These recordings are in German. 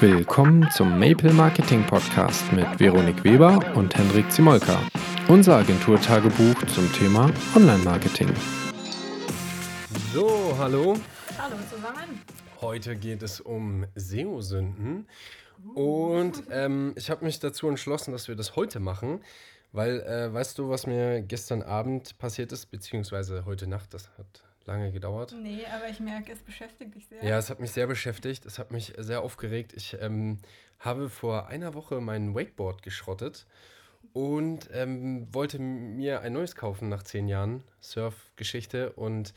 Willkommen zum Maple Marketing Podcast mit Veronik Weber und Hendrik Zimolka. Unser Agenturtagebuch zum Thema Online-Marketing. So, hallo. Hallo zusammen. Heute geht es um SEO-Sünden. Und ähm, ich habe mich dazu entschlossen, dass wir das heute machen, weil, äh, weißt du, was mir gestern Abend passiert ist, beziehungsweise heute Nacht, das hat lange gedauert. Nee, aber ich merke, es beschäftigt dich sehr. Ja, es hat mich sehr beschäftigt, es hat mich sehr aufgeregt. Ich ähm, habe vor einer Woche mein Wakeboard geschrottet und ähm, wollte mir ein neues kaufen nach zehn Jahren Surf-Geschichte und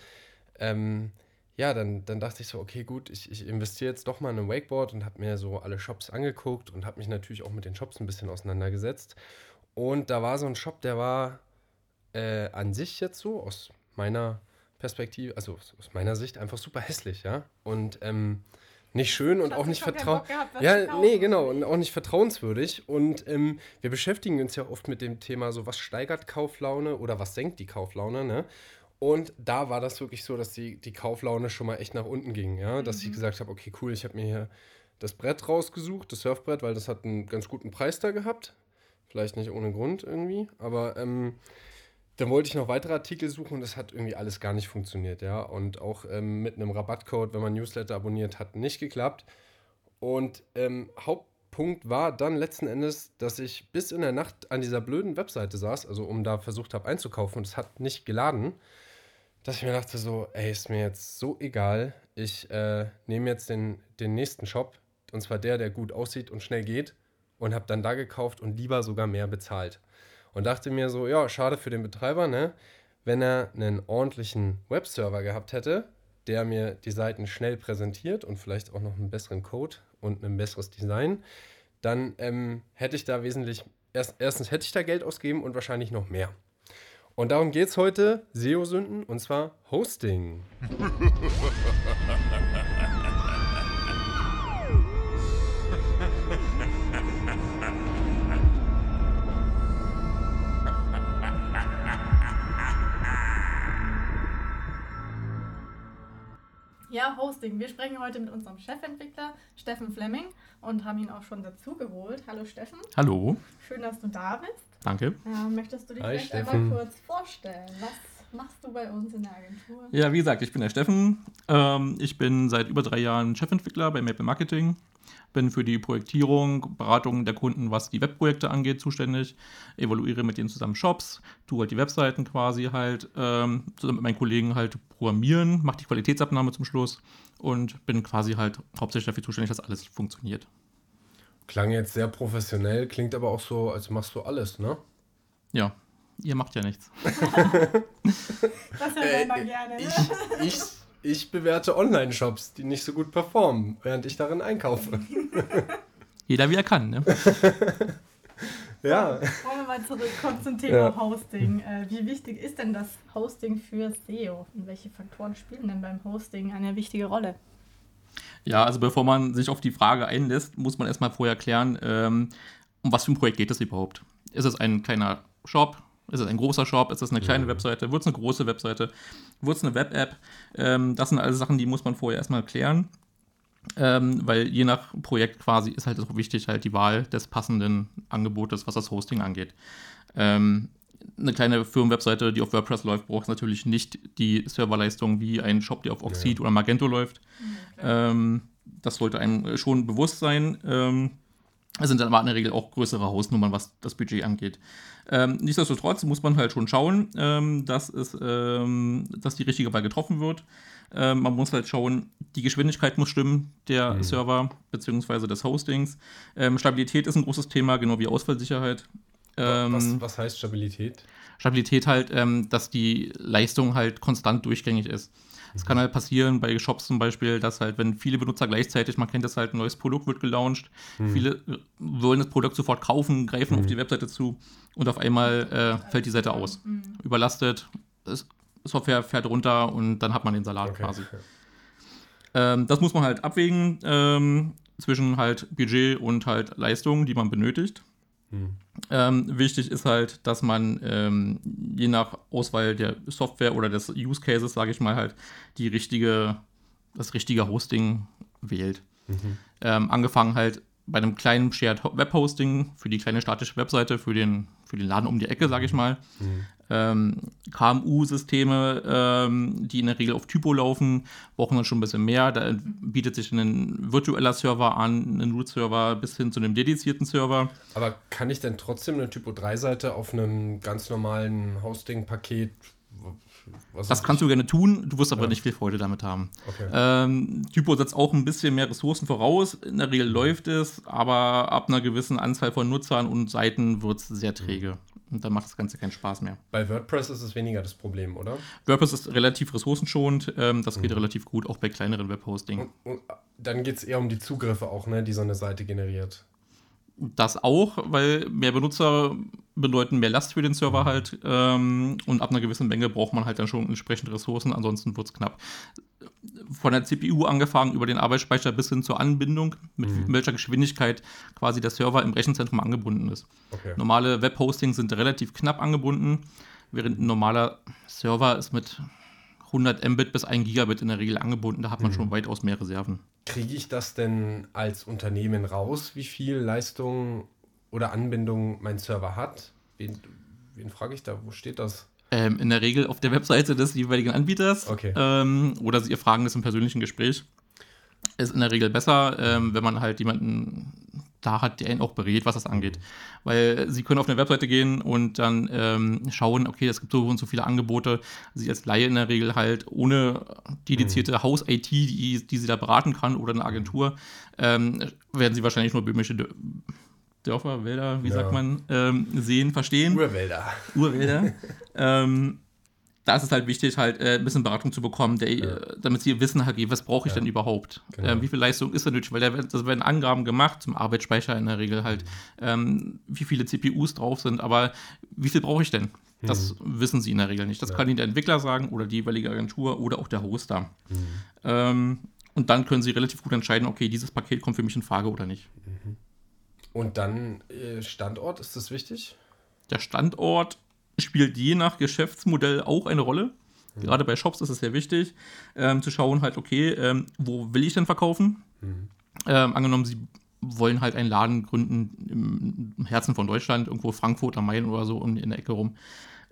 ähm, ja, dann, dann dachte ich so, okay, gut, ich, ich investiere jetzt doch mal in ein Wakeboard und habe mir so alle Shops angeguckt und habe mich natürlich auch mit den Shops ein bisschen auseinandergesetzt. Und da war so ein Shop, der war äh, an sich jetzt so, aus meiner Perspektive, also aus meiner Sicht, einfach super hässlich, ja. Und ähm, nicht schön und auch nicht vertrauenswürdig. Ja, nee, genau, und auch nicht vertrauenswürdig. Und ähm, wir beschäftigen uns ja oft mit dem Thema, so was steigert Kauflaune oder was senkt die Kauflaune, ne? Und da war das wirklich so, dass die, die Kauflaune schon mal echt nach unten ging, ja. Dass mhm. ich gesagt habe, okay, cool, ich habe mir hier das Brett rausgesucht, das Surfbrett, weil das hat einen ganz guten Preis da gehabt. Vielleicht nicht ohne Grund irgendwie, aber ähm, dann wollte ich noch weitere Artikel suchen und das hat irgendwie alles gar nicht funktioniert, ja. Und auch ähm, mit einem Rabattcode, wenn man Newsletter abonniert, hat nicht geklappt. Und ähm, Hauptpunkt war dann letzten Endes, dass ich bis in der Nacht an dieser blöden Webseite saß, also um da versucht habe einzukaufen und es hat nicht geladen dass ich mir dachte so, ey, ist mir jetzt so egal. Ich äh, nehme jetzt den, den nächsten Shop, und zwar der, der gut aussieht und schnell geht, und habe dann da gekauft und lieber sogar mehr bezahlt. Und dachte mir so, ja, schade für den Betreiber, ne? Wenn er einen ordentlichen Webserver gehabt hätte, der mir die Seiten schnell präsentiert und vielleicht auch noch einen besseren Code und ein besseres Design, dann ähm, hätte ich da wesentlich, erst, erstens hätte ich da Geld ausgeben und wahrscheinlich noch mehr. Und darum geht es heute, SEO-Sünden, und zwar Hosting. Ja, Hosting. Wir sprechen heute mit unserem Chefentwickler Steffen Fleming und haben ihn auch schon dazu geholt. Hallo Steffen. Hallo. Schön, dass du da bist. Danke. Äh, möchtest du dich Hi, vielleicht Steffen. einmal kurz vorstellen? Was machst du bei uns in der Agentur? Ja, wie gesagt, ich bin der Steffen. Ähm, ich bin seit über drei Jahren Chefentwickler bei Maple Marketing. Bin für die Projektierung, Beratung der Kunden, was die Webprojekte angeht, zuständig. Evaluiere mit denen zusammen Shops, tue halt die Webseiten quasi halt, ähm, zusammen mit meinen Kollegen halt programmieren, mache die Qualitätsabnahme zum Schluss und bin quasi halt hauptsächlich dafür zuständig, dass alles funktioniert. Klang jetzt sehr professionell, klingt aber auch so, als machst du alles, ne? Ja, ihr macht ja nichts. das hören wir immer gerne. Ich, ich, ich bewerte Online-Shops, die nicht so gut performen, während ich darin einkaufe. Jeder wie er kann, ne? ja. Wollen wir mal zurückkommen zum Thema ja. Hosting. Äh, wie wichtig ist denn das Hosting für SEO? Und welche Faktoren spielen denn beim Hosting eine wichtige Rolle? Ja, also bevor man sich auf die Frage einlässt, muss man erstmal vorher klären, ähm, um was für ein Projekt geht es überhaupt. Ist es ein kleiner Shop? Ist es ein großer Shop? Ist es eine kleine mhm. Webseite? Wird es eine große Webseite? Wird es eine Web-App? Ähm, das sind alles Sachen, die muss man vorher erstmal klären. Ähm, weil je nach Projekt quasi ist halt auch wichtig, halt die Wahl des passenden Angebotes, was das Hosting angeht. Ähm, eine kleine Firmenwebseite, die auf WordPress läuft, braucht natürlich nicht die Serverleistung wie ein Shop, der auf Oxid ja. oder Magento läuft. Okay. Ähm, das sollte einem schon bewusst sein. Es sind dann aber in der Regel auch größere Hausnummern, was das Budget angeht. Ähm, nichtsdestotrotz muss man halt schon schauen, ähm, dass, es, ähm, dass die richtige Wahl getroffen wird. Ähm, man muss halt schauen, die Geschwindigkeit muss stimmen, der mhm. Server bzw. des Hostings. Ähm, Stabilität ist ein großes Thema, genau wie Ausfallsicherheit. was, ähm, was heißt Stabilität? Stabilität halt, dass die Leistung halt konstant durchgängig ist. Es kann halt passieren bei Shops zum Beispiel, dass halt, wenn viele Benutzer gleichzeitig, man kennt das halt, ein neues Produkt wird gelauncht, mhm. viele wollen das Produkt sofort kaufen, greifen mhm. auf die Webseite zu und auf einmal äh, fällt die Seite aus. Mhm. Überlastet, Software fährt runter und dann hat man den Salat okay. quasi. Ähm, das muss man halt abwägen ähm, zwischen halt Budget und halt Leistung, die man benötigt. Mhm. Ähm, wichtig ist halt, dass man ähm, je nach Auswahl der Software oder des Use Cases, sage ich mal, halt die richtige, das richtige Hosting wählt. Mhm. Ähm, angefangen halt bei einem kleinen Shared Web Hosting für die kleine statische Webseite, für den, für den Laden um die Ecke, sage ich mal. Mhm. Ähm, KMU-Systeme, ähm, die in der Regel auf Typo laufen, brauchen dann schon ein bisschen mehr. Da bietet sich ein virtueller Server an, ein Root-Server bis hin zu einem dedizierten Server. Aber kann ich denn trotzdem eine Typo 3-Seite auf einem ganz normalen Hosting-Paket was das kannst du gerne tun, du wirst aber ja. nicht viel Freude damit haben. Okay. Ähm, Typo setzt auch ein bisschen mehr Ressourcen voraus. In der Regel läuft es, aber ab einer gewissen Anzahl von Nutzern und Seiten wird es sehr träge. Und dann macht das Ganze keinen Spaß mehr. Bei WordPress ist es weniger das Problem, oder? WordPress ist relativ ressourcenschonend. Ähm, das geht mhm. relativ gut, auch bei kleineren Webhosting. Und, und dann geht es eher um die Zugriffe auch, ne, die so eine Seite generiert. Das auch, weil mehr Benutzer bedeuten mehr Last für den Server halt ähm, und ab einer gewissen Menge braucht man halt dann schon entsprechende Ressourcen, ansonsten wird es knapp. Von der CPU angefangen über den Arbeitsspeicher bis hin zur Anbindung, mit mhm. welcher Geschwindigkeit quasi der Server im Rechenzentrum angebunden ist. Okay. Normale Webhostings sind relativ knapp angebunden, während ein normaler Server ist mit 100 Mbit bis 1 Gigabit in der Regel angebunden. Da hat man mhm. schon weitaus mehr Reserven. Kriege ich das denn als Unternehmen raus, wie viel Leistung oder Anbindung mein Server hat? Wen, wen frage ich da? Wo steht das? Ähm, in der Regel auf der Webseite des jeweiligen Anbieters. Okay. Ähm, oder Sie fragen das im persönlichen Gespräch. Ist in der Regel besser, ähm, wenn man halt jemanden da hat, der ihn auch berät, was das angeht. Weil sie können auf eine Webseite gehen und dann ähm, schauen, okay, es gibt so und so viele Angebote. Sie als Laie in der Regel halt ohne dedizierte mhm. Haus-IT, die, die sie da beraten kann oder eine Agentur, ähm, werden sie wahrscheinlich nur böhmische Dörfer, Wälder, wie ja. sagt man, ähm, sehen, verstehen. Urwälder. Urwälder. da ist es halt wichtig, halt äh, ein bisschen Beratung zu bekommen, der, ja. äh, damit sie wissen, halt, was brauche ich ja. denn überhaupt? Genau. Ähm, wie viel Leistung ist da nötig? Weil da werden Angaben gemacht zum Arbeitsspeicher in der Regel halt, ähm, wie viele CPUs drauf sind, aber wie viel brauche ich denn? Das mhm. wissen sie in der Regel nicht. Das ja. kann ihnen der Entwickler sagen oder die jeweilige Agentur oder auch der Hoster. Mhm. Ähm, und dann können sie relativ gut entscheiden, okay, dieses Paket kommt für mich in Frage oder nicht. Mhm. Und dann äh, Standort, ist das wichtig? Der Standort spielt je nach Geschäftsmodell auch eine Rolle. Mhm. Gerade bei Shops ist es sehr wichtig, ähm, zu schauen halt, okay, ähm, wo will ich denn verkaufen? Mhm. Ähm, angenommen, Sie wollen halt einen Laden gründen im Herzen von Deutschland, irgendwo Frankfurt am Main oder so in der Ecke rum.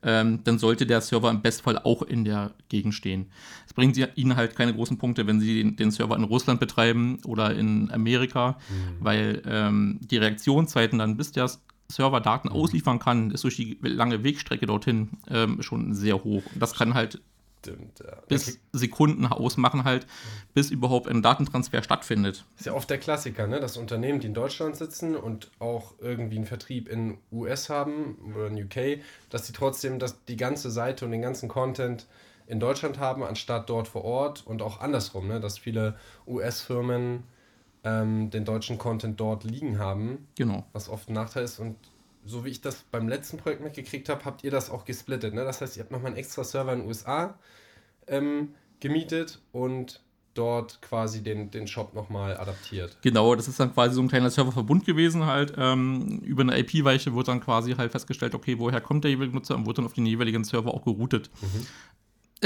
Ähm, dann sollte der Server im Bestfall auch in der Gegend stehen. Es bringt Ihnen halt keine großen Punkte, wenn Sie den, den Server in Russland betreiben oder in Amerika, mhm. weil ähm, die Reaktionszeiten dann, bis der Server Daten mhm. ausliefern kann, ist durch die lange Wegstrecke dorthin ähm, schon sehr hoch. Und das kann halt Stimmt, ja. bis Sekunden ausmachen halt, bis überhaupt ein Datentransfer stattfindet. Ist ja oft der Klassiker, ne? dass Unternehmen, die in Deutschland sitzen und auch irgendwie einen Vertrieb in US haben oder in UK, dass sie trotzdem das, die ganze Seite und den ganzen Content in Deutschland haben, anstatt dort vor Ort und auch andersrum, ne? dass viele US-Firmen ähm, den deutschen Content dort liegen haben. Genau. Was oft ein Nachteil ist. Und so wie ich das beim letzten Projekt mitgekriegt habe, habt ihr das auch gesplittet. Ne? Das heißt, ihr habt nochmal einen extra Server in den USA ähm, gemietet und dort quasi den, den Shop nochmal adaptiert. Genau, das ist dann quasi so ein kleiner Serververbund gewesen halt. Ähm, über eine IP-Weiche wird dann quasi halt festgestellt, okay, woher kommt der jeweilige Nutzer und wird dann auf den jeweiligen Server auch geroutet. Mhm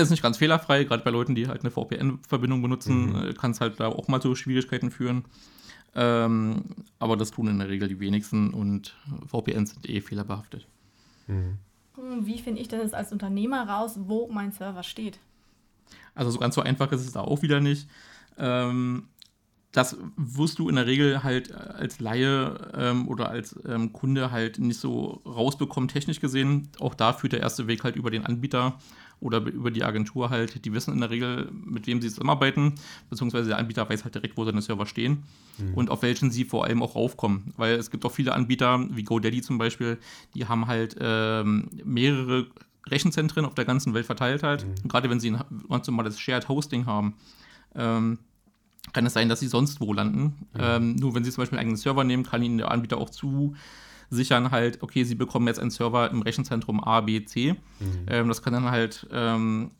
ist nicht ganz fehlerfrei, gerade bei Leuten, die halt eine VPN-Verbindung benutzen, mhm. Äh, kann es halt da auch mal zu Schwierigkeiten führen. Ähm, aber das tun in der Regel die wenigsten und VPNs sind eh fehlerbehaftet. Mhm. Wie finde ich denn jetzt als Unternehmer raus, wo mein Server steht? Also so ganz so einfach ist es da auch wieder nicht. Ähm, das wirst du in der Regel halt als Laie ähm, oder als ähm, Kunde halt nicht so rausbekommen, technisch gesehen. Auch da führt der erste Weg halt über den Anbieter oder über die Agentur halt, die wissen in der Regel, mit wem sie zusammenarbeiten, beziehungsweise der Anbieter weiß halt direkt, wo seine Server stehen mhm. und auf welchen sie vor allem auch raufkommen. Weil es gibt auch viele Anbieter, wie GoDaddy zum Beispiel, die haben halt ähm, mehrere Rechenzentren auf der ganzen Welt verteilt halt. Mhm. Gerade wenn sie ein ganz normales Shared Hosting haben, ähm, kann es sein, dass sie sonst wo landen. Mhm. Ähm, nur wenn sie zum Beispiel einen eigenen Server nehmen, kann ihnen der Anbieter auch zu sichern halt, okay, sie bekommen jetzt einen Server im Rechenzentrum A, B, C. Mhm. Ähm, das kann dann halt ähm,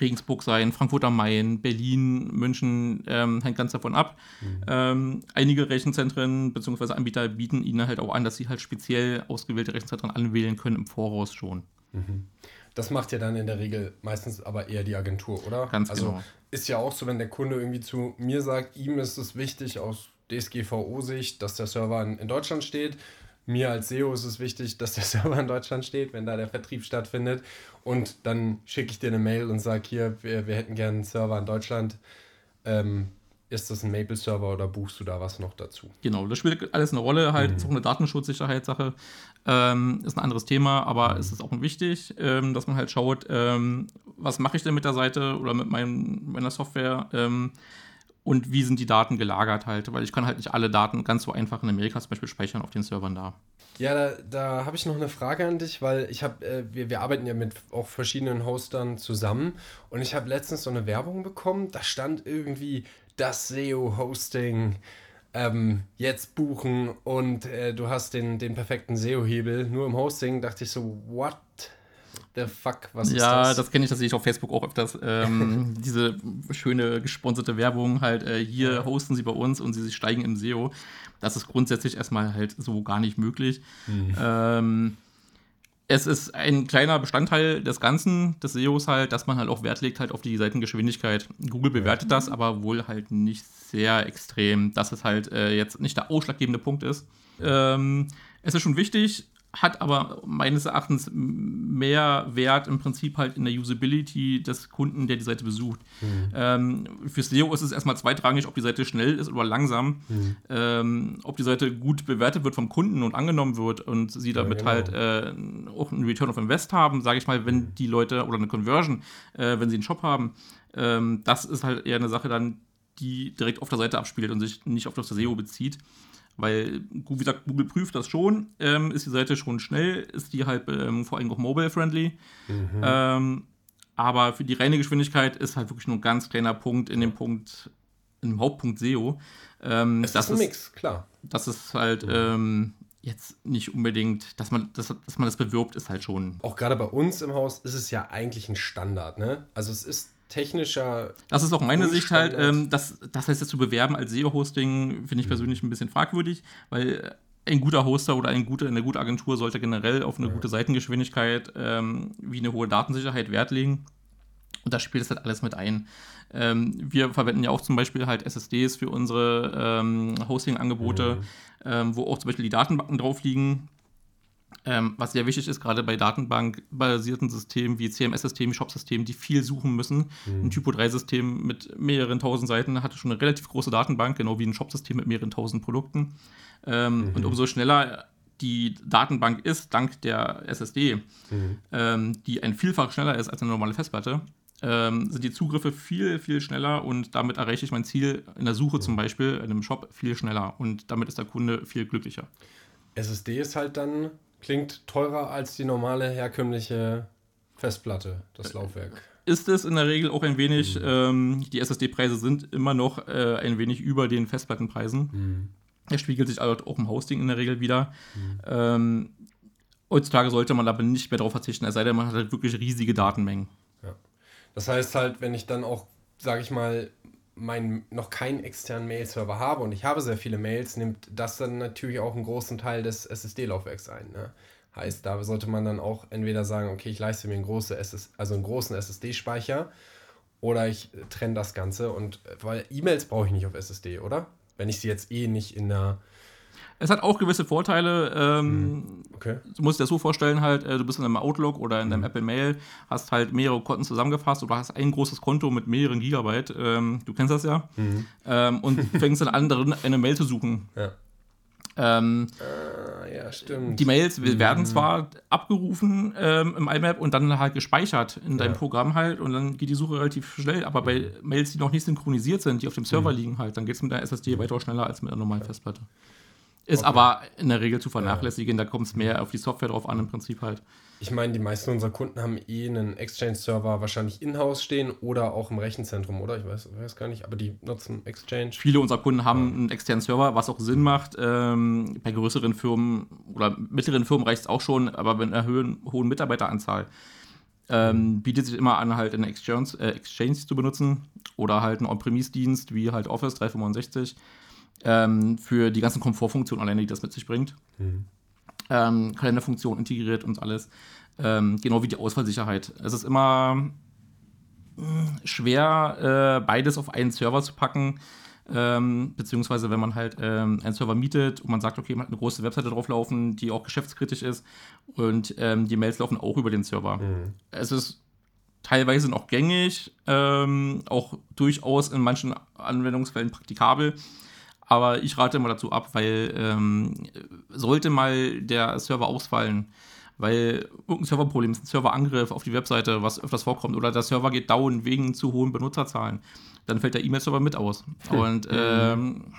Regensburg sein, Frankfurt am Main, Berlin, München, ähm, hängt ganz davon ab. Mhm. Ähm, einige Rechenzentren bzw. Anbieter bieten ihnen halt auch an, dass sie halt speziell ausgewählte Rechenzentren anwählen können im Voraus schon. Mhm. das macht ja dann in der Regel meistens aber eher die Agentur, oder? Ganz also genau. ist ja auch so, wenn der Kunde irgendwie zu mir sagt, ihm ist es wichtig aus DSGVO-Sicht, dass der Server in, Deutschland steht. Mir als SEO ist es wichtig, dass der Server in Deutschland steht, wenn da der Vertrieb stattfindet. Und dann schicke ich dir eine Mail und sage hier, wir, wir hätten gerne einen Server in Deutschland. Ähm, ist das ein Maple-Server oder buchst du da was noch dazu? Genau, das spielt alles eine Rolle, halt, ist auch eine Datenschutzsicherheitssache. Ähm, ist ein anderes Thema, aber es ist auch wichtig, ähm, dass man halt schaut, ähm, was mache ich denn mit der Seite oder mit meinem, meiner Software ähm, und wie sind die Daten gelagert halt, weil ich kann halt nicht alle Daten ganz so einfach in Amerika zum Beispiel speichern auf den Servern da. Ja, da, da habe ich noch eine Frage an dich, weil ich habe, äh, wir, wir arbeiten ja mit auch verschiedenen Hostern zusammen und ich habe letztens so eine Werbung bekommen, da stand irgendwie das SEO-Hosting ähm, jetzt buchen und äh, du hast den, den perfekten SEO-Hebel. Nur im Hosting dachte ich so, what the fuck, was ist Ja, das? das kenne ich tatsächlich auf Facebook auch öfters. Ähm, diese schöne gesponserte Werbung halt, äh, hier hosten sie bei uns und sie steigen im SEO. Das ist grundsätzlich erstmal halt so gar nicht möglich. Ähm, es ist ein kleiner Bestandteil des Ganzen, des SEOs halt, dass man halt auch Wert legt halt auf die Seitengeschwindigkeit. Google bewertet das, aber wohl halt nicht sehr extrem, dass es halt äh, jetzt nicht der ausschlaggebende Punkt ist. Ähm, es ist schon wichtig, hat aber meines Erachtens mehr Wert im Prinzip halt in der Usability des Kunden, der die Seite besucht. Ähm, für SEO ist es erstmal zweitrangig, ob die Seite schnell ist oder langsam, ähm, ob die Seite gut bewertet wird vom Kunden und angenommen wird und sie damit genau. halt äh, auch einen Return of Invest haben, sage ich mal, wenn die Leute oder eine Conversion, äh, wenn sie einen Shop haben. Ähm, das ist halt eher eine Sache dann, die direkt auf der Seite abspielt und sich nicht auf das SEO bezieht. Weil, wie gesagt, Google prüft das schon. Ähm, ist die Seite schon schnell? Ist die halt ähm, vor allem auch mobile-friendly? Ähm, aber für die reine Geschwindigkeit ist halt wirklich nur ein ganz kleiner Punkt in dem Punkt, in dem Hauptpunkt SEO. Ähm, Es das ist ein Mix, klar. Das ist halt ähm, jetzt nicht unbedingt, dass man, dass, dass man das bewirbt, ist halt schon. Auch gerade bei uns im Haus ist es ja eigentlich ein Standard, ne? Also es ist technischer Das ist auch meine Sicht halt, ähm, das, das heißt jetzt zu bewerben als SEO-Hosting, finde ich persönlich ein bisschen fragwürdig, weil ein guter Hoster oder ein guter, eine gute Agentur sollte generell auf eine gute Seitengeschwindigkeit ähm, wie eine hohe Datensicherheit Wert legen. Und da spielt es halt alles mit ein. Ähm, wir verwenden ja auch zum Beispiel halt SSDs für unsere ähm, Hosting-Angebote, ähm, wo auch zum Beispiel die Datenbanken drauf liegen. Ähm, was sehr wichtig ist, gerade bei datenbankbasierten Systemen wie CMS-Systemen, Shop-Systemen, die viel suchen müssen. Ein Typo-3-System mit mehreren tausend Seiten hat schon eine relativ große Datenbank, genau wie ein Shop-System mit mehreren tausend Produkten. Ähm, Und umso schneller die Datenbank ist, dank der SSD, ähm, die ein Vielfach schneller ist als eine normale Festplatte, ähm, sind die Zugriffe viel, viel schneller und damit erreiche ich mein Ziel in der Suche zum Beispiel, in einem Shop, viel schneller. Und damit ist der Kunde viel glücklicher. SSD ist halt dann, klingt teurer als die normale herkömmliche Festplatte, das Laufwerk. ist es in der Regel auch ein wenig, ähm, die SSD-Preise sind immer noch äh, ein wenig über den Festplattenpreisen. Er spiegelt sich halt auch im Hosting in der Regel wieder. Ähm, heutzutage sollte man aber nicht mehr darauf verzichten, es sei denn, man hat halt wirklich riesige Datenmengen. Das heißt halt, wenn ich dann auch, sage ich mal, mein, noch keinen externen Mail-Server habe und ich habe sehr viele Mails, nimmt das dann natürlich auch einen großen Teil des SSD-Laufwerks ein. Ne? Heißt, da sollte man dann auch entweder sagen, okay, ich leiste mir einen, große SS, also einen großen SSD-Speicher oder ich trenne das Ganze und weil E-Mails brauche ich nicht auf SSD, oder? Wenn ich sie jetzt eh nicht in der. Es hat auch gewisse Vorteile. Ähm, Okay. Du musst dir das so vorstellen, halt, äh, du bist in einem Outlook oder in deinem Apple Mail, hast halt mehrere Konten zusammengefasst oder hast ein großes Konto mit mehreren Gigabyte. Ähm, du kennst das ja. Ähm, und fängst dann an, darin eine Mail zu suchen. Ja. Ähm, Ah, ja, stimmt. die Mails werden zwar abgerufen ähm, im IMAP und dann halt gespeichert in deinem Ja. Programm halt und dann geht die Suche relativ schnell, aber bei Mails, die noch nicht synchronisiert sind, die auf dem Server liegen halt, dann geht es mit der SSD weitaus schneller als mit einer normalen Festplatte. Ist Okay. aber in der Regel zu vernachlässigen, da kommt es mehr auf die Software drauf an im Prinzip halt. Ich meine, die meisten unserer Kunden haben eh einen Exchange-Server wahrscheinlich in-house stehen oder auch im Rechenzentrum, oder? Ich weiß, weiß gar nicht, aber die nutzen Exchange. Viele unserer Kunden haben einen externen Server, was auch Sinn macht. Ähm, bei größeren Firmen oder mittleren Firmen reicht es auch schon, aber mit einer hohen, hohen Mitarbeiteranzahl ähm, bietet sich immer an, halt eine Exchange, äh, Exchange zu benutzen oder halt einen On-Premise-Dienst wie halt Office 365 ähm, für die ganzen Komfortfunktionen alleine, die das mit sich bringt. ähm, Kalenderfunktion integriert und alles. Ähm, genau wie die Ausfallsicherheit. Es ist immer mh, hm, schwer, äh, beides auf einen Server zu packen. Ähm, beziehungsweise wenn man halt ähm, einen Server mietet und man sagt, okay, man hat eine große Webseite drauflaufen, die auch geschäftskritisch ist und ähm, die Mails laufen auch über den Server. Mhm. Es ist teilweise noch gängig, ähm, auch durchaus in manchen Anwendungsfällen praktikabel. Aber ich rate immer dazu ab, weil ähm, sollte mal der Server ausfallen, weil irgendein Serverproblem ist, ein Serverangriff auf die Webseite, was öfters vorkommt, oder der Server geht down wegen zu hohen Benutzerzahlen, dann fällt der E-Mail-Server mit aus. Und ähm,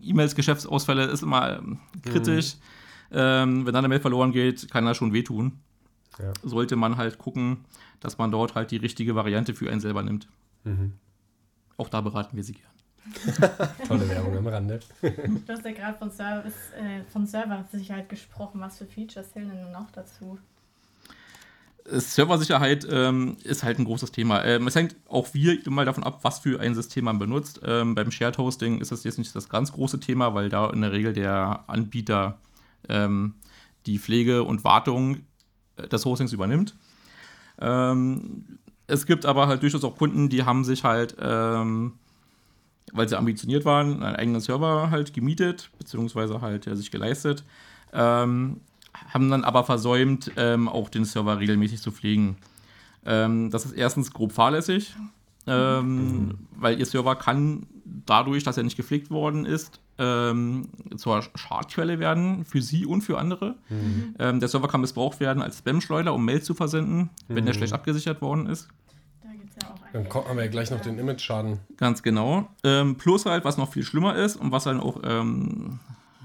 E-Mails, Geschäftsausfälle ist immer ähm, kritisch. Mhm. Ähm, wenn dann eine Mail verloren geht, kann das schon wehtun. Ja. Sollte man halt gucken, dass man dort halt die richtige Variante für einen selber nimmt. Mhm. Auch da beraten wir Sie gern. Tolle Werbung am Rande. du hast ja gerade von, Service, äh, von Serversicherheit gesprochen. Was für Features zählen denn noch dazu? Serversicherheit ähm, ist halt ein großes Thema. Ähm, es hängt auch wir immer davon ab, was für ein System man benutzt. Ähm, beim Shared Hosting ist das jetzt nicht das ganz große Thema, weil da in der Regel der Anbieter ähm, die Pflege und Wartung äh, des Hostings übernimmt. Ähm, es gibt aber halt durchaus auch Kunden, die haben sich halt ähm, weil sie ambitioniert waren, einen eigenen Server halt gemietet, beziehungsweise halt ja, sich geleistet, ähm, haben dann aber versäumt, ähm, auch den Server regelmäßig zu pflegen. Ähm, das ist erstens grob fahrlässig, mhm. weil ihr Server kann dadurch, dass er nicht gepflegt worden ist, ähm, zur Schadquelle werden für sie und für andere. Mhm. Ähm, der Server kann missbraucht werden als Spam-Schleuder, um Mails zu versenden, wenn der mhm. schlecht abgesichert worden ist. Dann haben wir ja gleich noch den Image-Schaden. Ganz genau. Ähm, plus halt, was noch viel schlimmer ist und was dann auch ähm,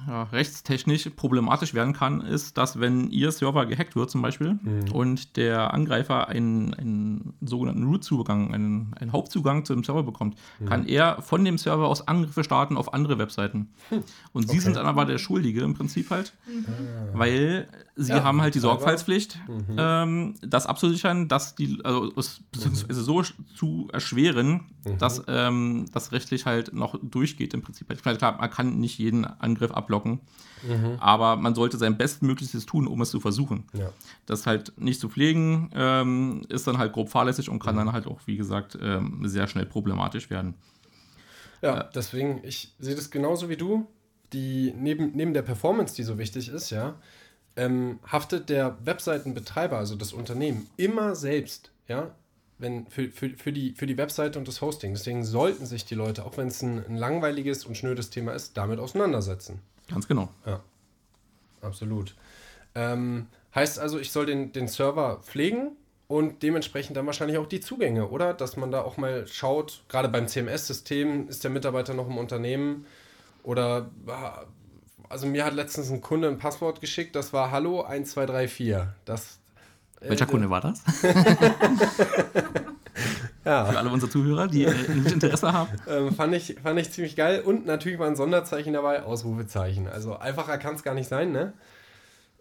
ja, rechtstechnisch problematisch werden kann, ist, dass wenn Ihr Server gehackt wird zum Beispiel mhm. und der Angreifer einen, einen sogenannten Root-Zugang, einen, einen, Hauptzugang zu dem Server bekommt, mhm. kann er von dem Server aus Angriffe starten auf andere Webseiten. Hm. Und okay. Sie sind dann aber der Schuldige im Prinzip halt, mhm. weil Sie ja, haben halt die Sorgfaltspflicht, mhm. ähm, das abzusichern, dass die, also beziehungsweise so zu erschweren, mhm. dass ähm, das rechtlich halt noch durchgeht im Prinzip. Klar, man kann nicht jeden Angriff ablocken ablocken. Mhm. Aber man sollte sein Bestmöglichstes tun, um es zu versuchen. Ja. Das halt nicht zu pflegen, ähm, ist dann halt grob fahrlässig und kann mhm. dann halt auch, wie gesagt, ähm, sehr schnell problematisch werden. Ja, äh, deswegen, ich sehe das genauso wie du. Die, neben, neben der Performance, die so wichtig ist, ja, ähm, haftet der Webseitenbetreiber, also das Unternehmen, immer selbst, ja, wenn, für, für, für, die, für die Webseite und das Hosting. Deswegen sollten sich die Leute, auch wenn es ein, ein langweiliges und schnödes Thema ist, damit auseinandersetzen. Ganz genau. Ja, absolut. Ähm, heißt also, ich soll den, den Server pflegen und dementsprechend dann wahrscheinlich auch die Zugänge, oder? Dass man da auch mal schaut, gerade beim CMS-System, ist der Mitarbeiter noch im Unternehmen oder also mir hat letztens ein Kunde ein Passwort geschickt, das war Hallo 1234. Das, Welcher äh, Kunde war das? Ja. Für alle unsere Zuhörer, die äh, Interesse haben. Ähm, fand, ich, fand ich ziemlich geil. Und natürlich war ein Sonderzeichen dabei, Ausrufezeichen. Also einfacher kann es gar nicht sein, ne?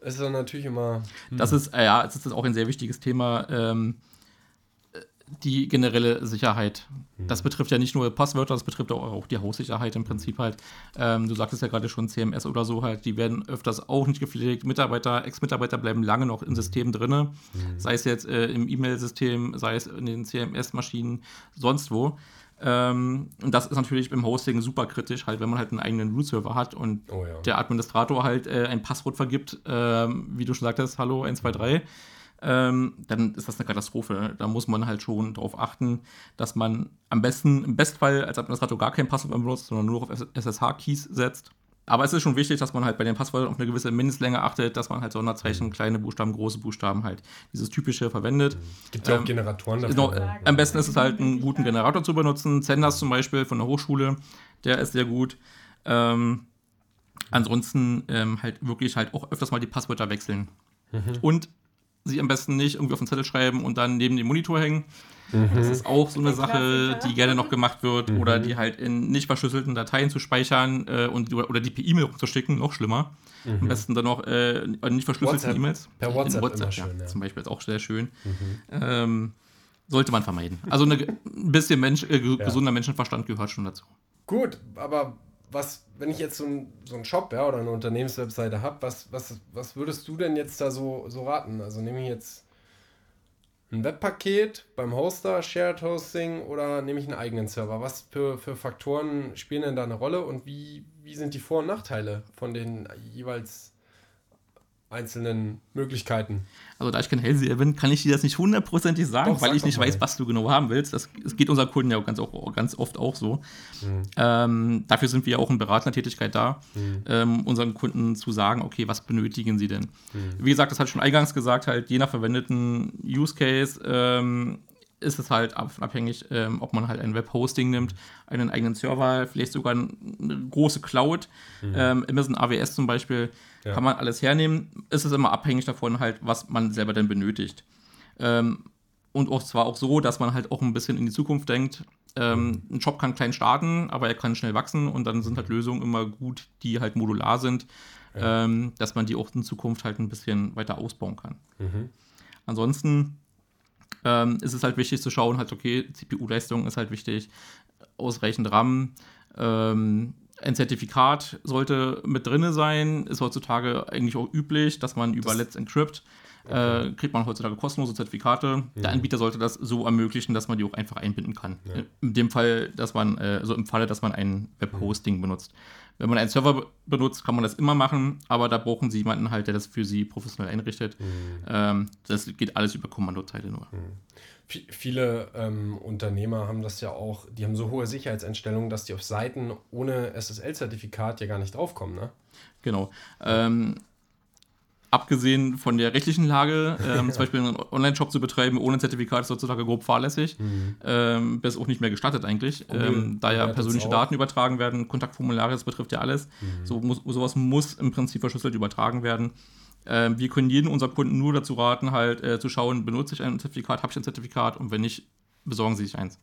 ist dann natürlich immer. Hm. Das ist, äh, ja, das ist auch ein sehr wichtiges Thema. Ähm, die generelle Sicherheit. Mhm. Das betrifft ja nicht nur Passwörter, das betrifft auch die Haussicherheit im Prinzip halt. Ähm, du sagtest ja gerade schon CMS oder so halt, die werden öfters auch nicht gepflegt. Mitarbeiter, Ex-Mitarbeiter bleiben lange noch in Systemen drin, mhm. sei es jetzt äh, im E-Mail-System, sei es in den CMS-Maschinen, sonst wo. Ähm, und das ist natürlich beim Hosting super kritisch, halt, wenn man halt einen eigenen Root-Server hat und oh ja. der Administrator halt äh, ein Passwort vergibt, äh, wie du schon sagtest, hallo 123 ähm, dann ist das eine Katastrophe. Da muss man halt schon darauf achten, dass man am besten, im Bestfall als Administrator gar kein Passwort mehr benutzt, sondern nur auf SSH-Keys setzt. Aber es ist schon wichtig, dass man halt bei den Passwörtern auf eine gewisse Mindestlänge achtet, dass man halt Sonderzeichen, mhm. kleine Buchstaben, große Buchstaben halt dieses typische verwendet. Gibt ja ähm, auch Generatoren dafür. Genau, ja. am besten ist es halt, einen guten Generator zu benutzen. Zenders zum Beispiel von der Hochschule, der ist sehr gut. Ähm, ansonsten ähm, halt wirklich halt auch öfters mal die Passwörter wechseln. Mhm. Und sie am besten nicht irgendwie auf den Zettel schreiben und dann neben dem Monitor hängen. Mhm. Das ist auch so eine Sache, die gerne noch gemacht wird. Mhm. Oder die halt in nicht verschlüsselten Dateien zu speichern äh, und, oder die per E-Mail rumzuschicken, noch schlimmer. Mhm. Am besten dann noch äh, nicht verschlüsselte E-Mails. Per WhatsApp, WhatsApp schön, ja. Zum Beispiel ist auch sehr schön. Mhm. Ähm, sollte man vermeiden. Also eine, ein bisschen Mensch, äh, gesunder ja. Menschenverstand gehört schon dazu. Gut, aber was, wenn ich jetzt so, ein, so einen Shop ja, oder eine Unternehmenswebseite habe, was, was, was würdest du denn jetzt da so, so raten? Also nehme ich jetzt ein Webpaket beim Hoster, Shared Hosting oder nehme ich einen eigenen Server? Was für, für Faktoren spielen denn da eine Rolle und wie, wie sind die Vor- und Nachteile von den jeweils einzelnen Möglichkeiten. Also da ich kein Hellseher bin, kann ich dir das nicht hundertprozentig sagen, Doch, weil sag ich nicht weiß, was du genau haben willst. Das, das geht unseren Kunden ja ganz, auch, ganz oft auch so. Mhm. Ähm, dafür sind wir auch in beratender Tätigkeit da, mhm. ähm, unseren Kunden zu sagen, okay, was benötigen sie denn? Mhm. Wie gesagt, das hat schon eingangs gesagt, halt je nach verwendeten Use Case ähm, ist es halt abhängig, ähm, ob man halt ein Webhosting nimmt, einen eigenen Server, vielleicht sogar eine große Cloud. Mhm. Ähm, Amazon AWS zum Beispiel ja. kann man alles hernehmen. Es ist immer abhängig davon halt, was man selber denn benötigt. Ähm, und auch zwar auch so, dass man halt auch ein bisschen in die Zukunft denkt. Ähm, mhm. ein Shop kann klein starten, aber er kann schnell wachsen und dann sind halt Lösungen immer gut, die halt modular sind, ja. ähm, dass man die auch in Zukunft halt ein bisschen weiter ausbauen kann. Mhm. Ansonsten ähm, ist es halt wichtig zu schauen, halt, okay, CPU-Leistung ist halt wichtig, ausreichend RAM, ähm, ein Zertifikat sollte mit drin sein, ist heutzutage eigentlich auch üblich, dass man über das Let's Encrypt okay. äh, kriegt man heutzutage kostenlose Zertifikate. Mhm. Der Anbieter sollte das so ermöglichen, dass man die auch einfach einbinden kann. Ja. In dem Fall, dass man, äh, also im Falle, dass man ein Webhosting mhm. benutzt. Wenn man einen Server benutzt, kann man das immer machen, aber da brauchen Sie jemanden halt, der das für Sie professionell einrichtet. Mhm. Ähm, das geht alles über Kommandozeile nur. Mhm. Viele ähm, Unternehmer haben das ja auch, die haben so hohe Sicherheitseinstellungen, dass die auf Seiten ohne SSL-Zertifikat ja gar nicht draufkommen, ne? Genau. Ähm, abgesehen von der rechtlichen Lage, ähm, zum Beispiel einen Online-Shop zu betreiben ohne Zertifikat ist heutzutage grob fahrlässig. Mhm. Ähm, das ist auch nicht mehr gestattet eigentlich, ähm, da ja persönliche Daten übertragen werden, Kontaktformulare, das betrifft ja alles. Mhm. So muss, sowas muss im Prinzip verschlüsselt übertragen werden. Ähm, wir können jeden unserer Kunden nur dazu raten, halt äh, zu schauen, benutze ich ein Zertifikat, habe ich ein Zertifikat und wenn nicht, besorgen Sie sich eins.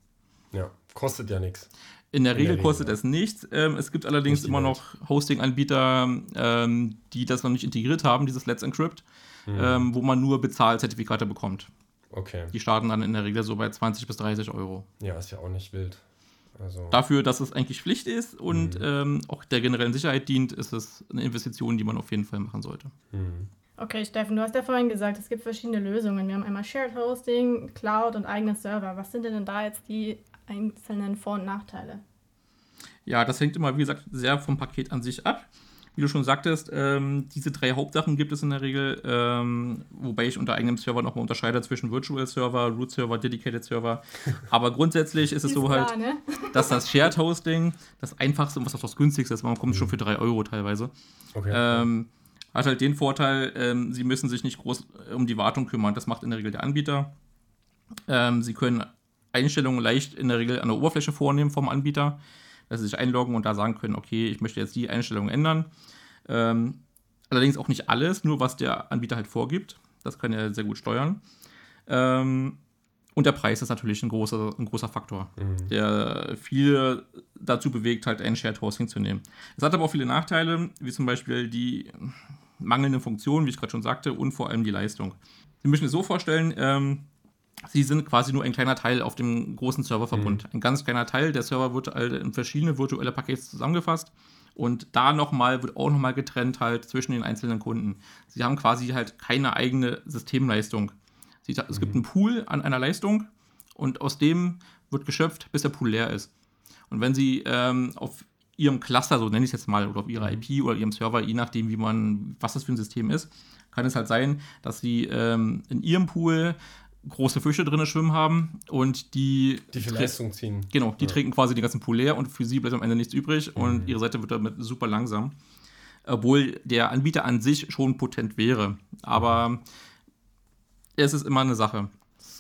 Ja, kostet ja nichts. In der, In Regel, der Regel kostet ja. es nichts. Ähm, es gibt allerdings immer noch Hosting-Anbieter, ähm, die das noch nicht integriert haben, dieses Let's Encrypt, mhm. ähm, wo man nur Bezahlzertifikate bekommt. Okay. Die starten dann in der Regel so bei 20 bis 30 Euro. Ja, ist ja auch nicht wild. Also Dafür, dass es eigentlich Pflicht ist und mhm. ähm, auch der generellen Sicherheit dient, ist es eine Investition, die man auf jeden Fall machen sollte. Mhm. Okay, Steffen, du hast ja vorhin gesagt, es gibt verschiedene Lösungen. Wir haben einmal Shared Hosting, Cloud und eigene Server. Was sind denn da jetzt die einzelnen Vor- und Nachteile? Ja, das hängt immer, wie gesagt, sehr vom Paket an sich ab wie du schon sagtest, ähm, diese drei Hauptsachen gibt es in der Regel, ähm, wobei ich unter eigenem Server nochmal unterscheide zwischen Virtual Server, Root Server, Dedicated Server. Aber grundsätzlich ist es so halt, ne? dass das Shared Hosting das einfachste und was auch das günstigste ist. Man kommt mhm. schon für drei Euro teilweise. Okay. Ähm, hat halt den Vorteil, ähm, sie müssen sich nicht groß um die Wartung kümmern. Das macht in der Regel der Anbieter. Ähm, sie können Einstellungen leicht in der Regel an der Oberfläche vornehmen vom Anbieter dass sie sich einloggen und da sagen können, okay, ich möchte jetzt die Einstellungen ändern. Ähm, allerdings auch nicht alles, nur was der Anbieter halt vorgibt. Das kann er sehr gut steuern. Ähm, und der Preis ist natürlich ein großer, ein großer Faktor, mhm. der viele dazu bewegt, halt ein Shared Hosting zu nehmen. Es hat aber auch viele Nachteile, wie zum Beispiel die mangelnde Funktion, wie ich gerade schon sagte, und vor allem die Leistung. Sie müssen es so vorstellen, ähm, Sie sind quasi nur ein kleiner Teil auf dem großen Serververbund. Mhm. Ein ganz kleiner Teil. Der Server wird halt in verschiedene virtuelle Pakete zusammengefasst. Und da nochmal wird auch nochmal getrennt halt zwischen den einzelnen Kunden. Sie haben quasi halt keine eigene Systemleistung. Sie, mhm. Es gibt mhm. einen Pool an einer Leistung und aus dem wird geschöpft, bis der Pool leer ist. Und wenn Sie ähm, auf Ihrem Cluster, so nenne ich es jetzt mal, oder auf Ihrer mhm. IP oder Ihrem Server, je nachdem, wie man, was das für ein System ist, kann es halt sein, dass Sie ähm, in Ihrem Pool große Fische drin schwimmen haben und die. Die für Leistung ziehen. Genau, die ja. trinken quasi den ganzen Pool leer und für sie bleibt am Ende nichts übrig mhm. und ihre Seite wird damit super langsam. Obwohl der Anbieter an sich schon potent wäre. Aber es ist immer eine Sache.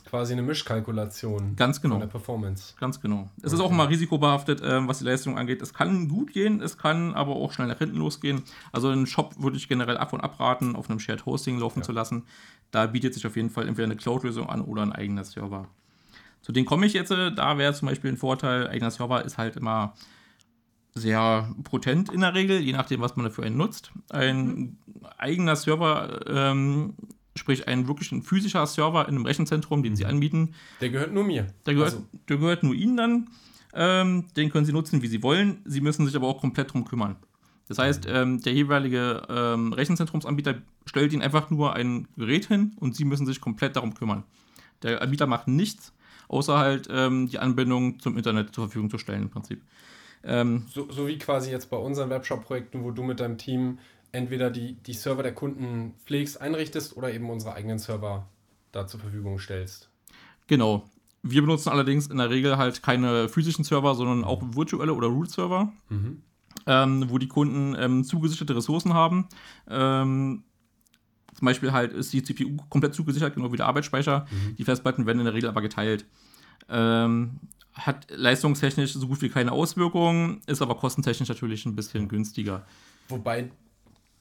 Quasi eine Mischkalkulation. Ganz genau. Von der Performance. Ganz genau. Es okay. ist auch immer risikobehaftet, äh, was die Leistung angeht. Es kann gut gehen, es kann aber auch schnell nach hinten losgehen. Also einen Shop würde ich generell ab und abraten, auf einem Shared Hosting laufen ja. zu lassen da bietet sich auf jeden Fall entweder eine Cloud-Lösung an oder ein eigener Server. Zu denen komme ich jetzt. Da wäre zum Beispiel ein Vorteil, eigener Server ist halt immer sehr potent in der Regel, je nachdem, was man dafür einen nutzt. Ein mhm. eigener Server, ähm, sprich ein wirklich ein physischer Server in einem Rechenzentrum, den sie mhm. anbieten. Der gehört nur mir. Der gehört, also. der gehört nur Ihnen dann. Ähm, den können Sie nutzen, wie Sie wollen. Sie müssen sich aber auch komplett drum kümmern. Das heißt, ähm, der jeweilige ähm, Rechenzentrumsanbieter stellt Ihnen einfach nur ein Gerät hin und Sie müssen sich komplett darum kümmern. Der Anbieter macht nichts, außer halt ähm, die Anbindung zum Internet zur Verfügung zu stellen im Prinzip. Ähm, so, so, wie quasi jetzt bei unseren Webshop-Projekten, wo du mit deinem Team entweder die, die Server der Kunden pflegst, einrichtest oder eben unsere eigenen Server da zur Verfügung stellst. Genau. Wir benutzen allerdings in der Regel halt keine physischen Server, sondern auch virtuelle oder Root-Server, mhm. ähm, wo die Kunden ähm, zugesicherte Ressourcen haben. Ähm, zum Beispiel halt ist die CPU komplett zugesichert, genau wie der Arbeitsspeicher. Mhm. Die Festplatten werden in der Regel aber geteilt. Ähm, hat leistungstechnisch so gut wie keine Auswirkungen, ist aber kostentechnisch natürlich ein bisschen günstiger. Wobei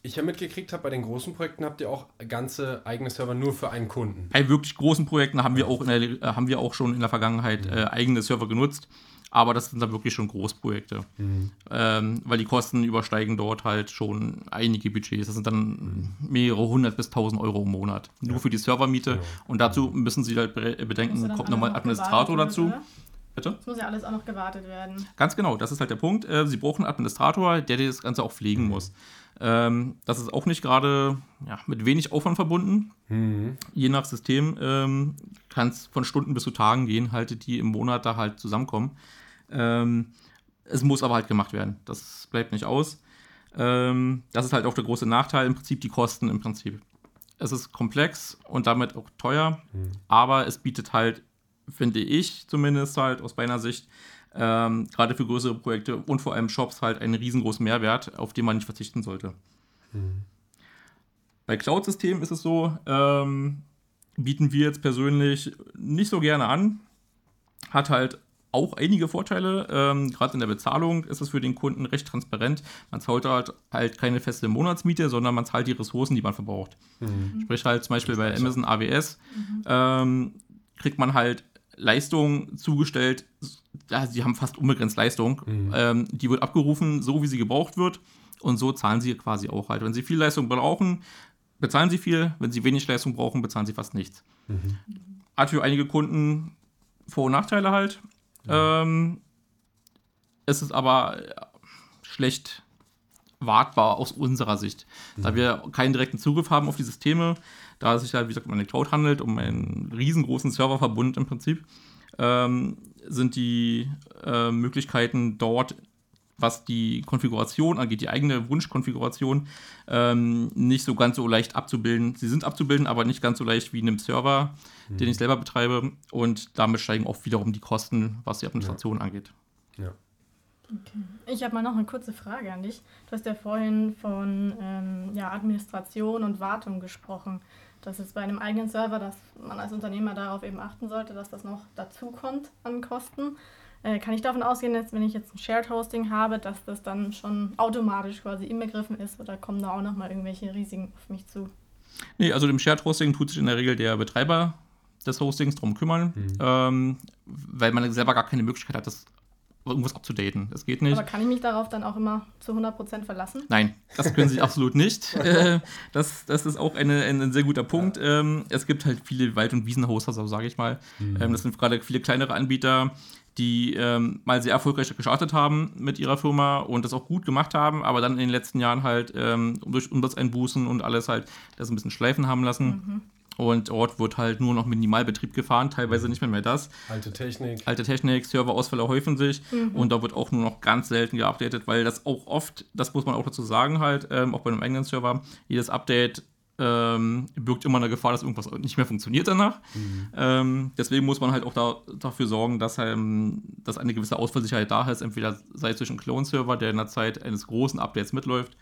ich ja mitgekriegt habe, bei den großen Projekten habt ihr auch ganze eigene Server nur für einen Kunden. Bei wirklich großen Projekten haben wir auch, der, äh, haben wir auch schon in der Vergangenheit mhm. äh, eigene Server genutzt. Aber das sind dann wirklich schon Großprojekte. Mhm. Ähm, weil die Kosten übersteigen dort halt schon einige Budgets. Das sind dann mhm. mehrere hundert bis tausend Euro im Monat. Nur ja. für die Servermiete. Ja. Und dazu müssen Sie halt bedenken, kommt nochmal Administrator dazu. Oder? Bitte? Das muss ja alles auch noch gewartet werden. Ganz genau, das ist halt der Punkt. Äh, Sie brauchen einen Administrator, der das Ganze auch pflegen mhm. muss. Ähm, das ist auch nicht gerade ja, mit wenig Aufwand verbunden. Mhm. Je nach System ähm, kann es von Stunden bis zu Tagen gehen, halt, die im Monat da halt zusammenkommen. Ähm, es muss aber halt gemacht werden. Das bleibt nicht aus. Ähm, das ist halt auch der große Nachteil, im Prinzip die Kosten im Prinzip. Es ist komplex und damit auch teuer, mhm. aber es bietet halt finde ich zumindest halt aus meiner Sicht, ähm, gerade für größere Projekte und vor allem Shops halt einen riesengroßen Mehrwert, auf den man nicht verzichten sollte. Mhm. Bei Cloud-Systemen ist es so, ähm, bieten wir jetzt persönlich nicht so gerne an. Hat halt auch einige Vorteile. Ähm, Gerade in der Bezahlung ist es für den Kunden recht transparent. Man zahlt halt, halt keine feste Monatsmiete, sondern man zahlt die Ressourcen, die man verbraucht. Mhm. Sprich halt zum Beispiel bei Amazon AWS mhm. ähm, kriegt man halt Leistung zugestellt. Ja, sie haben fast unbegrenzt Leistung. Mhm. Ähm, die wird abgerufen, so wie sie gebraucht wird. Und so zahlen sie quasi auch halt. Wenn sie viel Leistung brauchen, bezahlen sie viel. Wenn sie wenig Leistung brauchen, bezahlen sie fast nichts. Mhm. Hat für einige Kunden Vor- und Nachteile halt. Mhm. Ähm, es ist aber schlecht wartbar aus unserer Sicht, da mhm. wir keinen direkten Zugriff haben auf die Systeme da es sich halt, wie gesagt, um eine Cloud handelt, um einen riesengroßen Serververbund im Prinzip, ähm, sind die äh, Möglichkeiten dort, was die Konfiguration angeht, die eigene Wunschkonfiguration, ähm, nicht so ganz so leicht abzubilden. Sie sind abzubilden, aber nicht ganz so leicht wie in einem Server, mhm. den ich selber betreibe. Und damit steigen auch wiederum die Kosten, was die Administration ja. angeht. Ja. Okay. Ich habe mal noch eine kurze Frage an dich. Du hast ja vorhin von ähm, ja, Administration und Wartung gesprochen das ist bei einem eigenen Server, dass man als Unternehmer darauf eben achten sollte, dass das noch dazukommt an Kosten. Äh, kann ich davon ausgehen, dass wenn ich jetzt ein Shared Hosting habe, dass das dann schon automatisch quasi inbegriffen ist oder kommen da auch nochmal irgendwelche Risiken auf mich zu? Nee, also dem Shared Hosting tut sich in der Regel der Betreiber des Hostings drum kümmern, mhm. ähm, weil man selber gar keine Möglichkeit hat, das irgendwas abzudaten. Das geht nicht. Aber kann ich mich darauf dann auch immer zu 100% verlassen? Nein, das können Sie absolut nicht. Äh, das, das ist auch eine, ein sehr guter Punkt. Ja. Ähm, es gibt halt viele Wald- und Wiesenhoster, so sage ich mal. Mhm. Ähm, das sind gerade viele kleinere Anbieter, die ähm, mal sehr erfolgreich gestartet haben mit ihrer Firma und das auch gut gemacht haben, aber dann in den letzten Jahren halt ähm, durch Umsatzeinbußen und alles halt das ein bisschen schleifen haben lassen. Mhm. Und dort wird halt nur noch Minimalbetrieb gefahren, teilweise nicht mehr, mehr das. Alte Technik. Alte Technik, Serverausfälle häufen sich mhm. und da wird auch nur noch ganz selten geupdatet, weil das auch oft, das muss man auch dazu sagen, halt, ähm, auch bei einem eigenen Server, jedes Update ähm, birgt immer eine Gefahr, dass irgendwas nicht mehr funktioniert danach. Mhm. Ähm, deswegen muss man halt auch da, dafür sorgen, dass, ähm, dass eine gewisse Ausfallsicherheit da ist, entweder sei es durch einen Clone-Server, der in der Zeit eines großen Updates mitläuft,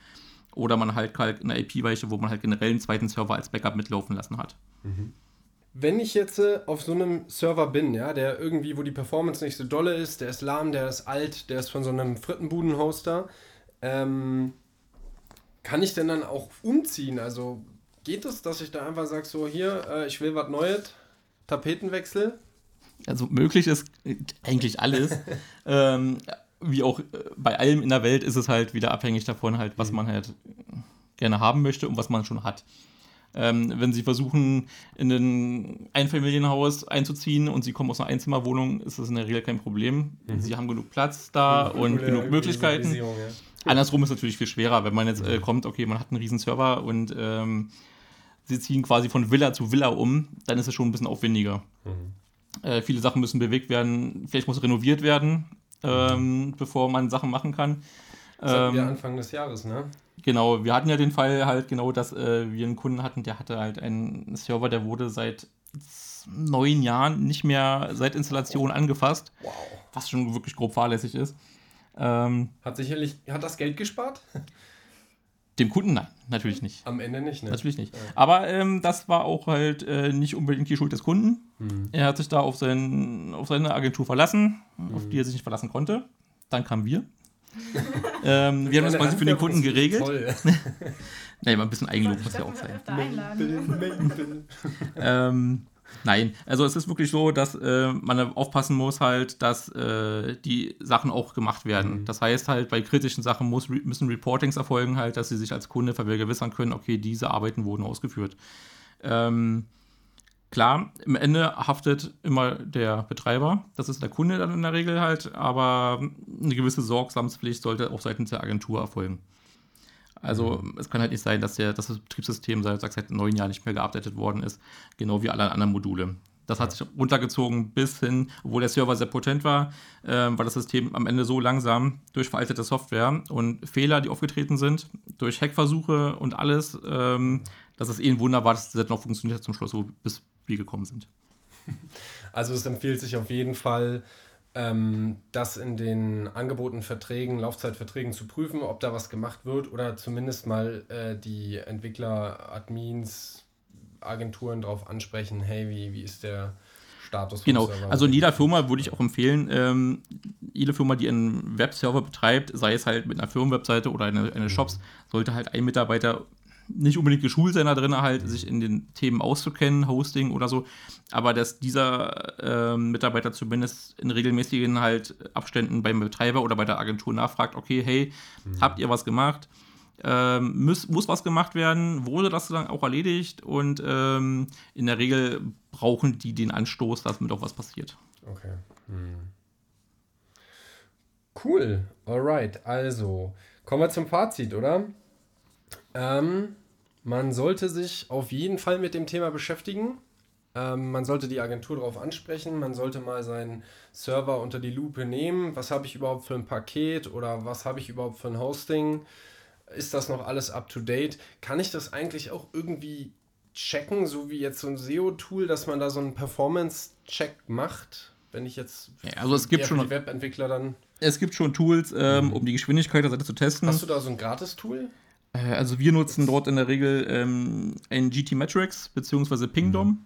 oder man halt, halt eine IP-Weiche, wo man halt generell einen zweiten Server als Backup mitlaufen lassen hat. Mhm. Wenn ich jetzt äh, auf so einem Server bin, ja, der irgendwie, wo die Performance nicht so dolle ist, der ist lahm, der ist alt, der ist von so einem Frittenbuden-Hoster, ähm, kann ich denn dann auch umziehen? Also geht es, dass ich da einfach sage, so hier, äh, ich will was Neues, Tapetenwechsel? Also möglich ist eigentlich alles. ähm, wie auch äh, bei allem in der Welt ist es halt wieder abhängig davon, halt, was mhm. man halt gerne haben möchte und was man schon hat. Ähm, wenn sie versuchen, in ein Einfamilienhaus einzuziehen und sie kommen aus einer Einzimmerwohnung, ist das in der Regel kein Problem. Mhm. Sie haben genug Platz da mhm. und genug Möglichkeiten. Ja. Andersrum ist es natürlich viel schwerer, wenn man jetzt äh, kommt, okay, man hat einen riesen Server und ähm, sie ziehen quasi von Villa zu Villa um, dann ist es schon ein bisschen aufwendiger. Mhm. Äh, viele Sachen müssen bewegt werden, vielleicht muss renoviert werden, ähm, bevor man Sachen machen kann. Das hatten wir ähm, Anfang des Jahres, ne? Genau, wir hatten ja den Fall halt genau, dass äh, wir einen Kunden hatten, der hatte halt einen Server, der wurde seit neun Jahren nicht mehr seit Installation angefasst. Wow. Was schon wirklich grob fahrlässig ist. Ähm, hat sicherlich, hat das Geld gespart? Dem Kunden nein, natürlich nicht. Am Ende nicht, ne? Natürlich nicht. Ja. Aber ähm, das war auch halt äh, nicht unbedingt die Schuld des Kunden. Mhm. Er hat sich da auf, sein, auf seine Agentur verlassen, mhm. auf die er sich nicht verlassen konnte. Dann kamen wir. ähm, wir haben das quasi für den Kunden geregelt. Toll. naja, ein bisschen Eigenlob muss ja auch sein. ähm, Nein, also es ist wirklich so, dass äh, man aufpassen muss halt, dass äh, die Sachen auch gemacht werden. Mhm. Das heißt halt, bei kritischen Sachen muss, müssen Reportings erfolgen halt, dass sie sich als Kunde vergewissern können, okay, diese Arbeiten wurden ausgeführt. Ähm, klar, im Ende haftet immer der Betreiber, das ist der Kunde dann in der Regel halt, aber eine gewisse Sorgsamspflicht sollte auch seitens der Agentur erfolgen. Also mhm. es kann halt nicht sein, dass, der, dass das Betriebssystem seit, seit neun Jahren nicht mehr geupdatet worden ist, genau wie alle anderen Module. Das hat sich runtergezogen bis hin, obwohl der Server sehr potent war, äh, war das System am Ende so langsam durch veraltete Software und Fehler, die aufgetreten sind, durch Hackversuche und alles, ähm, dass es eh ein Wunder war, dass das noch funktioniert hat zum Schluss, wo bis wir gekommen sind. Also es empfiehlt sich auf jeden Fall, ähm, das in den Angeboten, Verträgen, Laufzeitverträgen zu prüfen, ob da was gemacht wird oder zumindest mal äh, die Entwickler, Admins, Agenturen darauf ansprechen, hey, wie, wie ist der Status Genau, also in jeder Firma würde ich auch empfehlen, ähm, jede Firma, die einen Webserver betreibt, sei es halt mit einer Firmenwebseite oder eine, eine Shops, mhm. sollte halt ein Mitarbeiter nicht unbedingt geschult sein da drin, halt mhm. sich in den Themen auszukennen, Hosting oder so, aber dass dieser äh, Mitarbeiter zumindest in regelmäßigen halt Abständen beim Betreiber oder bei der Agentur nachfragt, okay, hey, mhm. habt ihr was gemacht? Ähm, muss, muss was gemacht werden? Wurde das dann auch erledigt? Und ähm, in der Regel brauchen die den Anstoß, dass mit auch was passiert. Okay. Hm. Cool. Alright. Also, kommen wir zum Fazit, oder? Ähm, man sollte sich auf jeden Fall mit dem Thema beschäftigen. Ähm, man sollte die Agentur darauf ansprechen. Man sollte mal seinen Server unter die Lupe nehmen. Was habe ich überhaupt für ein Paket oder was habe ich überhaupt für ein Hosting? Ist das noch alles up to date? Kann ich das eigentlich auch irgendwie checken, so wie jetzt so ein SEO-Tool, dass man da so einen Performance-Check macht? Wenn ich jetzt ja, also es gibt schon Webentwickler dann. Es gibt schon Tools, ähm, um die Geschwindigkeit der Seite zu testen. Hast du da so ein Gratis-Tool? Äh, also wir nutzen dort in der Regel ähm, ein GT Metrics bzw. Pingdom. Mhm.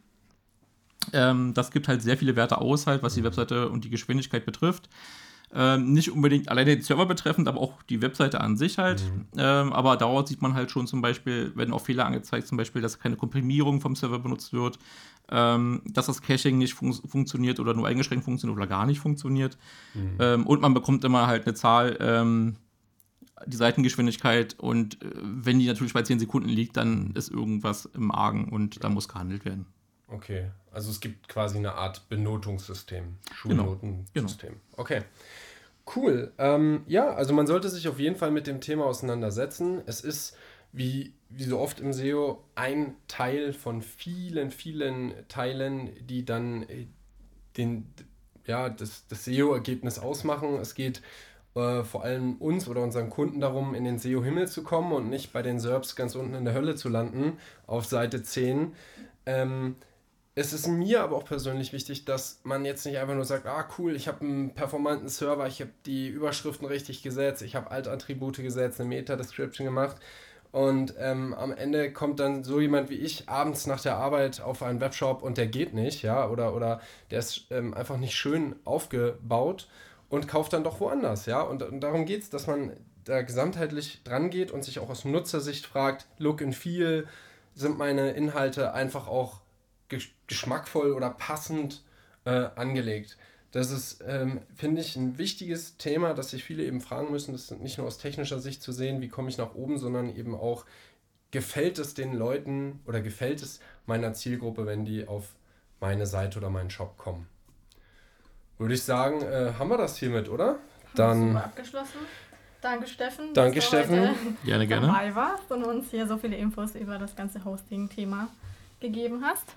Ähm, das gibt halt sehr viele Werte aus, halt, was die Webseite und die Geschwindigkeit betrifft. Ähm, nicht unbedingt alleine den Server betreffend, aber auch die Webseite an sich halt. Mhm. Ähm, aber dort sieht man halt schon zum Beispiel, werden auch Fehler angezeigt, zum Beispiel, dass keine Komprimierung vom Server benutzt wird, ähm, dass das Caching nicht fun funktioniert oder nur eingeschränkt funktioniert oder gar nicht funktioniert. Mhm. Ähm, und man bekommt immer halt eine Zahl, ähm, die Seitengeschwindigkeit und äh, wenn die natürlich bei 10 Sekunden liegt, dann ist irgendwas im Argen und da muss gehandelt werden. Okay, also es gibt quasi eine Art Benotungssystem, genau. Schulnotensystem. Genau. Okay, cool. Ähm, ja, also man sollte sich auf jeden Fall mit dem Thema auseinandersetzen. Es ist wie, wie so oft im SEO ein Teil von vielen, vielen Teilen, die dann äh, den, ja, das, das SEO-Ergebnis ausmachen. Es geht äh, vor allem uns oder unseren Kunden darum, in den SEO-Himmel zu kommen und nicht bei den SERPs ganz unten in der Hölle zu landen, auf Seite 10. Ähm, es ist mir aber auch persönlich wichtig, dass man jetzt nicht einfach nur sagt, ah cool, ich habe einen performanten Server, ich habe die Überschriften richtig gesetzt, ich habe Alt-Attribute gesetzt, eine Meta-Description gemacht und ähm, am Ende kommt dann so jemand wie ich abends nach der Arbeit auf einen Webshop und der geht nicht, ja, oder, oder der ist ähm, einfach nicht schön aufgebaut und kauft dann doch woanders, ja. Und, und darum geht es, dass man da gesamtheitlich dran geht und sich auch aus Nutzersicht fragt, Look and Feel, sind meine Inhalte einfach auch geschmackvoll oder passend äh, angelegt. Das ist, ähm, finde ich, ein wichtiges Thema, das sich viele eben fragen müssen. Das ist nicht nur aus technischer Sicht zu sehen, wie komme ich nach oben, sondern eben auch gefällt es den Leuten oder gefällt es meiner Zielgruppe, wenn die auf meine Seite oder meinen Shop kommen. Würde ich sagen, äh, haben wir das hiermit, oder? Dann abgeschlossen. Danke, Steffen. Danke, Steffen. Gerne, gerne. dabei warst und uns hier so viele Infos über das ganze Hosting-Thema gegeben hast.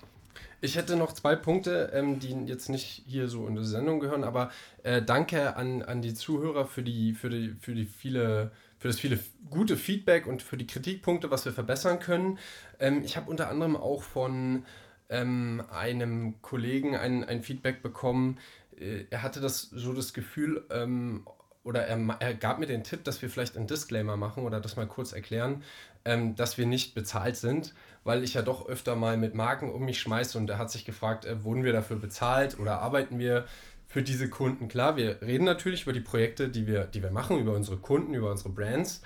Ich hätte noch zwei Punkte, ähm, die jetzt nicht hier so in die Sendung gehören, aber äh, danke an, an die Zuhörer für die, für die, für die viele, für das viele gute Feedback und für die Kritikpunkte, was wir verbessern können. Ähm, ich habe unter anderem auch von ähm, einem Kollegen ein, ein Feedback bekommen. Äh, er hatte das so das Gefühl, ähm, oder er, er, gab mir den Tipp, dass wir vielleicht einen Disclaimer machen oder das mal kurz erklären, ähm, dass wir nicht bezahlt sind, weil ich ja doch öfter mal mit Marken um mich schmeiße und er hat sich gefragt, äh, wurden wir dafür bezahlt oder arbeiten wir für diese Kunden? Klar, wir reden natürlich über die Projekte, die wir, die wir machen, über unsere Kunden, über unsere Brands.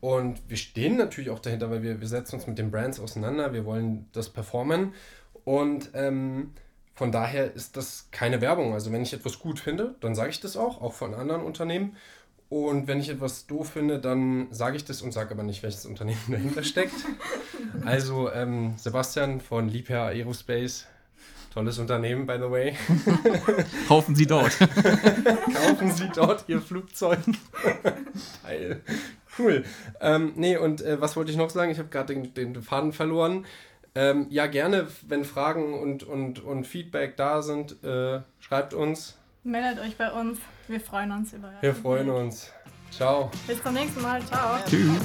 Und wir stehen natürlich auch dahinter, weil wir, wir setzen uns mit den Brands auseinander, wir wollen das performen. Und ähm, von daher ist das keine Werbung. Also wenn ich etwas gut finde, dann sage ich das auch, auch von anderen Unternehmen. Und wenn ich etwas doof finde, dann sage ich das und sage aber nicht, welches Unternehmen dahinter steckt. Also ähm, Sebastian von Liebherr Aerospace, tolles Unternehmen, by the way. Kaufen Sie dort. Kaufen Sie dort Ihr Flugzeug. Teil. Cool. Ähm, nee, und äh, was wollte ich noch sagen? Ich habe gerade den, den Faden verloren. Ähm, ja, gerne, wenn Fragen und, und, und Feedback da sind, äh, schreibt uns. Meldet euch bei uns. Wir freuen uns über Wir freuen uns. Ciao. Bis zum nächsten Mal. Ciao. Tschüss.